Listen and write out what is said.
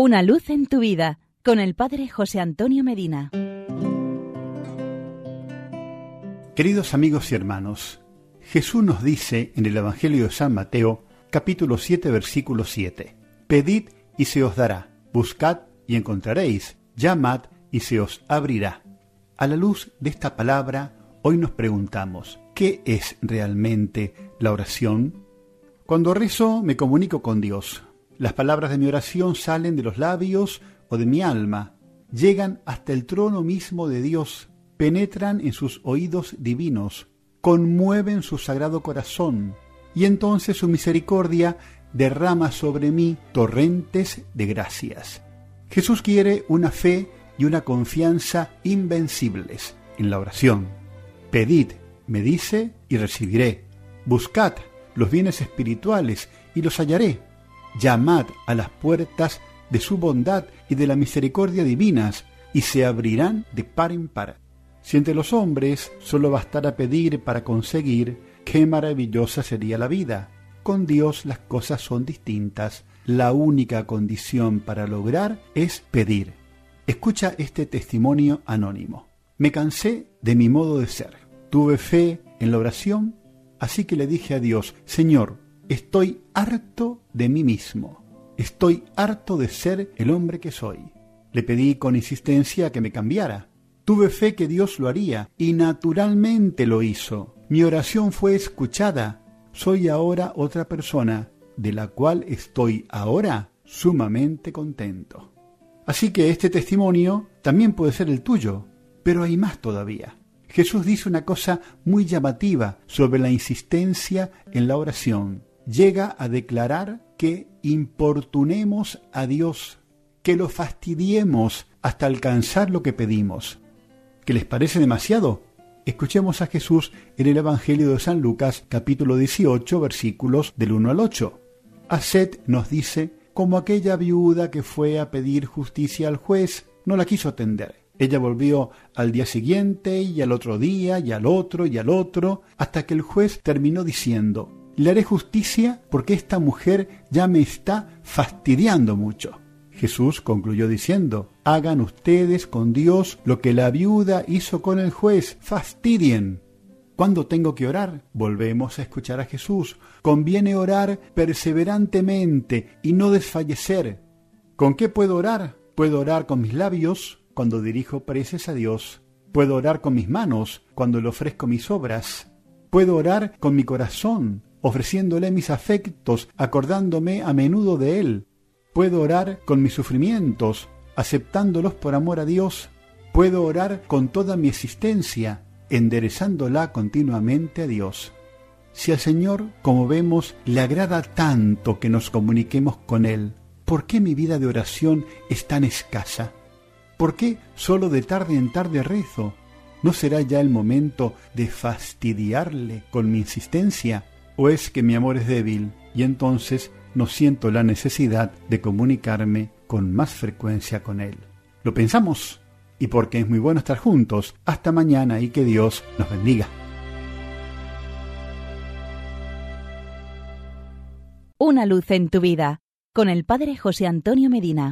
Una luz en tu vida con el Padre José Antonio Medina. Queridos amigos y hermanos, Jesús nos dice en el Evangelio de San Mateo, capítulo 7, versículo 7, Pedid y se os dará, buscad y encontraréis, llamad y se os abrirá. A la luz de esta palabra, hoy nos preguntamos, ¿qué es realmente la oración? Cuando rezo me comunico con Dios. Las palabras de mi oración salen de los labios o de mi alma, llegan hasta el trono mismo de Dios, penetran en sus oídos divinos, conmueven su sagrado corazón, y entonces su misericordia derrama sobre mí torrentes de gracias. Jesús quiere una fe y una confianza invencibles en la oración. Pedid, me dice, y recibiré. Buscad los bienes espirituales y los hallaré. Llamad a las puertas de su bondad y de la misericordia divinas, y se abrirán de par en par. Si entre los hombres solo bastara pedir para conseguir, qué maravillosa sería la vida. Con Dios las cosas son distintas. La única condición para lograr es pedir. Escucha este testimonio anónimo. Me cansé de mi modo de ser. Tuve fe en la oración, así que le dije a Dios, Señor, estoy harto de mí mismo. Estoy harto de ser el hombre que soy. Le pedí con insistencia que me cambiara. Tuve fe que Dios lo haría y naturalmente lo hizo. Mi oración fue escuchada. Soy ahora otra persona, de la cual estoy ahora sumamente contento. Así que este testimonio también puede ser el tuyo, pero hay más todavía. Jesús dice una cosa muy llamativa sobre la insistencia en la oración. Llega a declarar que importunemos a Dios, que lo fastidiemos hasta alcanzar lo que pedimos. ¿Qué les parece demasiado? Escuchemos a Jesús en el Evangelio de San Lucas capítulo 18 versículos del 1 al 8. Haced nos dice, como aquella viuda que fue a pedir justicia al juez, no la quiso atender. Ella volvió al día siguiente y al otro día y al otro y al otro, hasta que el juez terminó diciendo, le haré justicia porque esta mujer ya me está fastidiando mucho. Jesús concluyó diciendo, hagan ustedes con Dios lo que la viuda hizo con el juez, fastidien. ¿Cuándo tengo que orar? Volvemos a escuchar a Jesús. Conviene orar perseverantemente y no desfallecer. ¿Con qué puedo orar? Puedo orar con mis labios cuando dirijo preces a Dios. Puedo orar con mis manos cuando le ofrezco mis obras. Puedo orar con mi corazón ofreciéndole mis afectos, acordándome a menudo de Él. Puedo orar con mis sufrimientos, aceptándolos por amor a Dios. Puedo orar con toda mi existencia, enderezándola continuamente a Dios. Si al Señor, como vemos, le agrada tanto que nos comuniquemos con Él, ¿por qué mi vida de oración es tan escasa? ¿Por qué solo de tarde en tarde rezo? ¿No será ya el momento de fastidiarle con mi insistencia? ¿O es que mi amor es débil y entonces no siento la necesidad de comunicarme con más frecuencia con Él? Lo pensamos y porque es muy bueno estar juntos. Hasta mañana y que Dios nos bendiga. Una luz en tu vida con el Padre José Antonio Medina.